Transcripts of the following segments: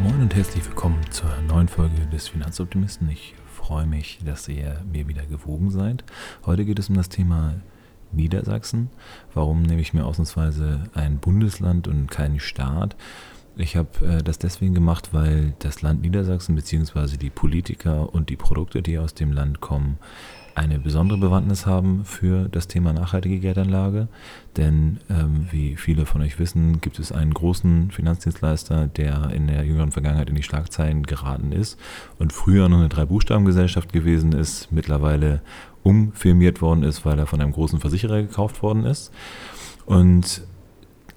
Moin und herzlich willkommen zur neuen Folge des Finanzoptimisten. Ich freue mich, dass ihr mir wieder gewogen seid. Heute geht es um das Thema Niedersachsen. Warum nehme ich mir ausnahmsweise ein Bundesland und keinen Staat? Ich habe äh, das deswegen gemacht, weil das Land Niedersachsen bzw. die Politiker und die Produkte, die aus dem Land kommen, eine besondere Bewandtnis haben für das Thema nachhaltige Geldanlage. Denn ähm, wie viele von euch wissen, gibt es einen großen Finanzdienstleister, der in der jüngeren Vergangenheit in die Schlagzeilen geraten ist und früher noch eine Drei-Buchstaben-Gesellschaft gewesen ist, mittlerweile umfirmiert worden ist, weil er von einem großen Versicherer gekauft worden ist. Und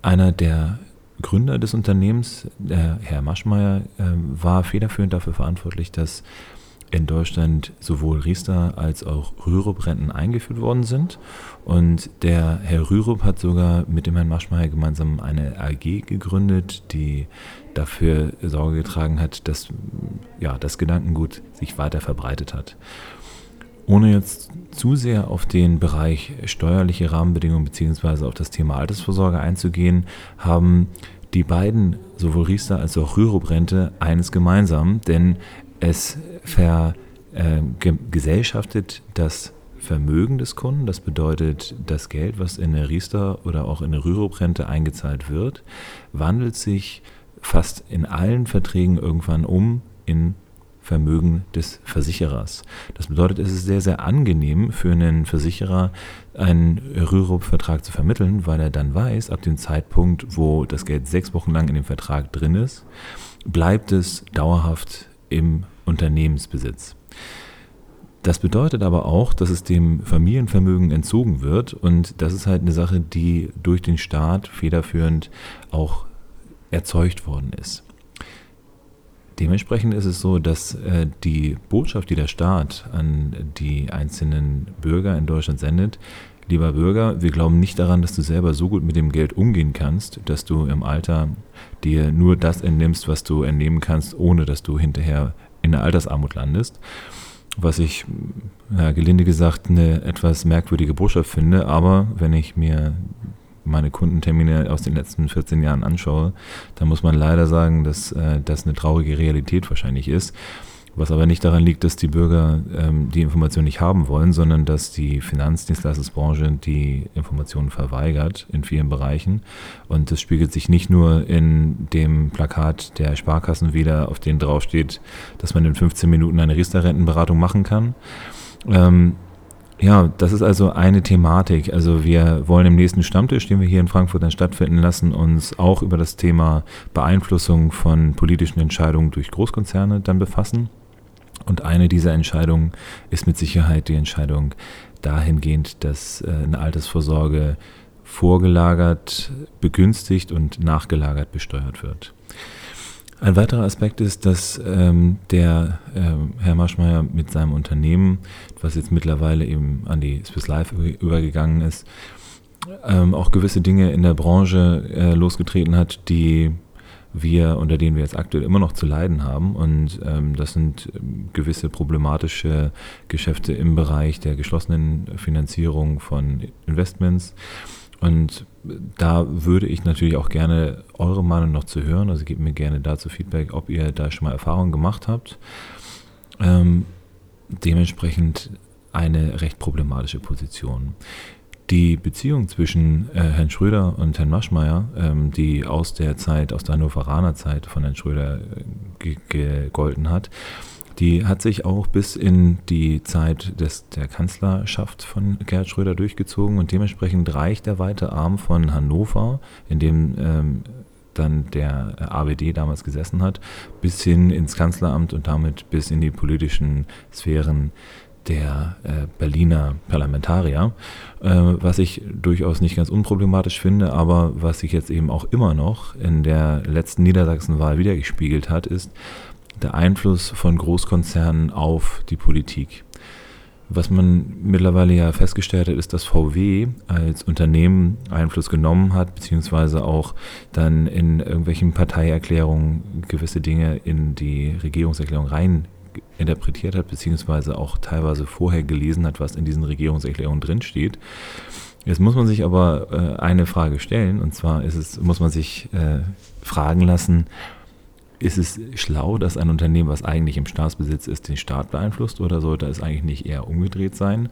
einer der Gründer des Unternehmens, der Herr Maschmeyer, äh, war federführend dafür verantwortlich, dass in Deutschland sowohl Riester als auch Rürup-Renten eingeführt worden sind. Und der Herr Rürup hat sogar mit dem Herrn Maschmeyer gemeinsam eine AG gegründet, die dafür Sorge getragen hat, dass ja, das Gedankengut sich weiter verbreitet hat. Ohne jetzt zu sehr auf den Bereich steuerliche Rahmenbedingungen bzw. auf das Thema Altersvorsorge einzugehen, haben die beiden, sowohl Riester als auch Rürup-Rente, eines gemeinsam, denn es vergesellschaftet äh, das Vermögen des Kunden. Das bedeutet, das Geld, was in eine Riester oder auch in eine Rürup-Rente eingezahlt wird, wandelt sich fast in allen Verträgen irgendwann um in Vermögen des Versicherers. Das bedeutet, es ist sehr, sehr angenehm für einen Versicherer, einen Rürup-Vertrag zu vermitteln, weil er dann weiß, ab dem Zeitpunkt, wo das Geld sechs Wochen lang in dem Vertrag drin ist, bleibt es dauerhaft im Unternehmensbesitz. Das bedeutet aber auch, dass es dem Familienvermögen entzogen wird und das ist halt eine Sache, die durch den Staat federführend auch erzeugt worden ist. Dementsprechend ist es so, dass äh, die Botschaft, die der Staat an die einzelnen Bürger in Deutschland sendet, lieber Bürger, wir glauben nicht daran, dass du selber so gut mit dem Geld umgehen kannst, dass du im Alter dir nur das entnimmst, was du entnehmen kannst, ohne dass du hinterher in der Altersarmut landest. Was ich, ja, gelinde gesagt, eine etwas merkwürdige Botschaft finde, aber wenn ich mir meine Kundentermine aus den letzten 14 Jahren anschaue, dann muss man leider sagen, dass äh, das eine traurige Realität wahrscheinlich ist. Was aber nicht daran liegt, dass die Bürger ähm, die Information nicht haben wollen, sondern dass die Finanzdienstleistungsbranche die Informationen verweigert in vielen Bereichen. Und das spiegelt sich nicht nur in dem Plakat der Sparkassen wieder, auf dem draufsteht, dass man in 15 Minuten eine Riester-Rentenberatung machen kann. Ähm, ja, das ist also eine Thematik. Also wir wollen im nächsten Stammtisch, den wir hier in Frankfurt dann stattfinden lassen, uns auch über das Thema Beeinflussung von politischen Entscheidungen durch Großkonzerne dann befassen. Und eine dieser Entscheidungen ist mit Sicherheit die Entscheidung dahingehend, dass äh, eine Altersvorsorge vorgelagert, begünstigt und nachgelagert besteuert wird. Ein weiterer Aspekt ist, dass ähm, der ähm, Herr Maschmeyer mit seinem Unternehmen, was jetzt mittlerweile eben an die Swiss Life übergegangen ist, ähm, auch gewisse Dinge in der Branche äh, losgetreten hat, die wir, unter denen wir jetzt aktuell immer noch zu leiden haben. Und ähm, das sind ähm, gewisse problematische Geschäfte im Bereich der geschlossenen Finanzierung von Investments. Und da würde ich natürlich auch gerne eure Meinung noch zu hören. Also gebt mir gerne dazu Feedback, ob ihr da schon mal Erfahrungen gemacht habt. Ähm, dementsprechend eine recht problematische Position. Die Beziehung zwischen äh, Herrn Schröder und Herrn Maschmeyer, ähm, die aus der Zeit, aus der Hannoveraner Zeit von Herrn Schröder äh, gegolten hat, die hat sich auch bis in die Zeit des, der Kanzlerschaft von Gerhard Schröder durchgezogen und dementsprechend reicht der weite Arm von Hannover, in dem ähm, dann der AWD damals gesessen hat, bis hin ins Kanzleramt und damit bis in die politischen Sphären der äh, Berliner Parlamentarier, äh, was ich durchaus nicht ganz unproblematisch finde, aber was sich jetzt eben auch immer noch in der letzten Niedersachsenwahl wiedergespiegelt hat, ist der Einfluss von Großkonzernen auf die Politik. Was man mittlerweile ja festgestellt hat, ist, dass VW als Unternehmen Einfluss genommen hat, beziehungsweise auch dann in irgendwelchen Parteierklärungen gewisse Dinge in die Regierungserklärung rein interpretiert hat, beziehungsweise auch teilweise vorher gelesen hat, was in diesen Regierungserklärungen drinsteht. Jetzt muss man sich aber äh, eine Frage stellen, und zwar ist es, muss man sich äh, fragen lassen, ist es schlau, dass ein Unternehmen, was eigentlich im Staatsbesitz ist, den Staat beeinflusst oder sollte es eigentlich nicht eher umgedreht sein?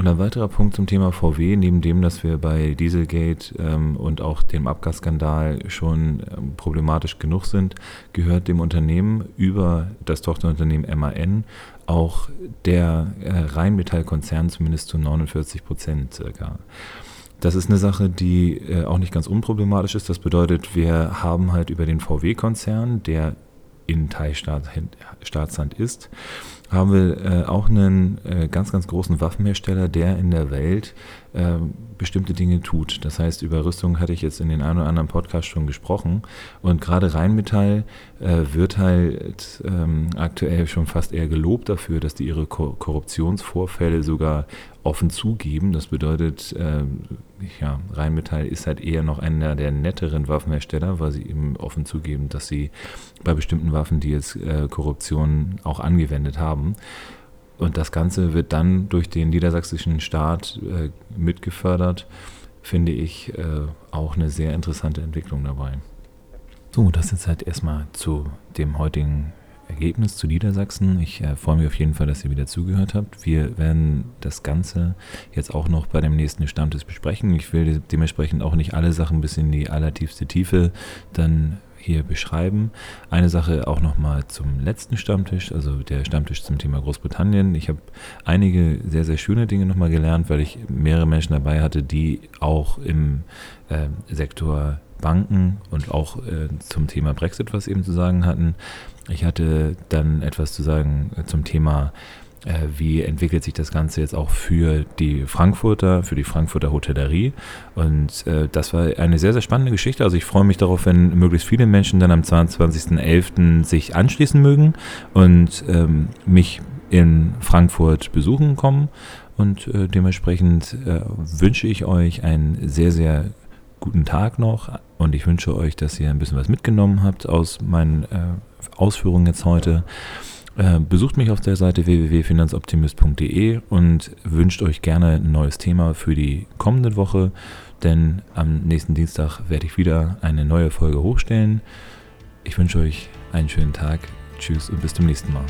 Und ein weiterer Punkt zum Thema VW, neben dem, dass wir bei Dieselgate ähm, und auch dem Abgasskandal schon ähm, problematisch genug sind, gehört dem Unternehmen über das Tochterunternehmen MAN auch der äh, Rheinmetallkonzern zumindest zu 49 Prozent circa. Das ist eine Sache, die äh, auch nicht ganz unproblematisch ist. Das bedeutet, wir haben halt über den VW-Konzern, der in Teilstaatsland ist, haben wir äh, auch einen äh, ganz, ganz großen Waffenhersteller, der in der Welt äh, bestimmte Dinge tut. Das heißt, über Rüstung hatte ich jetzt in den einen oder anderen Podcast schon gesprochen. Und gerade Rheinmetall äh, wird halt ähm, aktuell schon fast eher gelobt dafür, dass die ihre Ko Korruptionsvorfälle sogar offen zugeben. Das bedeutet, äh, ja, Rheinmetall ist halt eher noch einer der netteren Waffenhersteller, weil sie eben offen zugeben, dass sie bei bestimmten Waffen, die jetzt äh, Korruption auch angewendet haben. Und das Ganze wird dann durch den niedersächsischen Staat äh, mitgefördert, finde ich äh, auch eine sehr interessante Entwicklung dabei. So, das jetzt halt erstmal zu dem heutigen Ergebnis zu Niedersachsen. Ich äh, freue mich auf jeden Fall, dass ihr wieder zugehört habt. Wir werden das Ganze jetzt auch noch bei dem nächsten Stammtisch besprechen. Ich will dementsprechend auch nicht alle Sachen bis in die allertiefste Tiefe dann hier beschreiben. Eine Sache auch nochmal zum letzten Stammtisch, also der Stammtisch zum Thema Großbritannien. Ich habe einige sehr, sehr schöne Dinge nochmal gelernt, weil ich mehrere Menschen dabei hatte, die auch im äh, Sektor Banken und auch äh, zum Thema Brexit was eben zu sagen hatten. Ich hatte dann etwas zu sagen äh, zum Thema, wie entwickelt sich das Ganze jetzt auch für die Frankfurter, für die Frankfurter Hotellerie. Und äh, das war eine sehr, sehr spannende Geschichte. Also ich freue mich darauf, wenn möglichst viele Menschen dann am 22.11. sich anschließen mögen und ähm, mich in Frankfurt besuchen kommen. Und äh, dementsprechend äh, wünsche ich euch einen sehr, sehr guten Tag noch und ich wünsche euch, dass ihr ein bisschen was mitgenommen habt aus meinen äh, Ausführungen jetzt heute. Äh, besucht mich auf der Seite www.finanzoptimist.de und wünscht euch gerne ein neues Thema für die kommende Woche, denn am nächsten Dienstag werde ich wieder eine neue Folge hochstellen. Ich wünsche euch einen schönen Tag. Tschüss und bis zum nächsten Mal.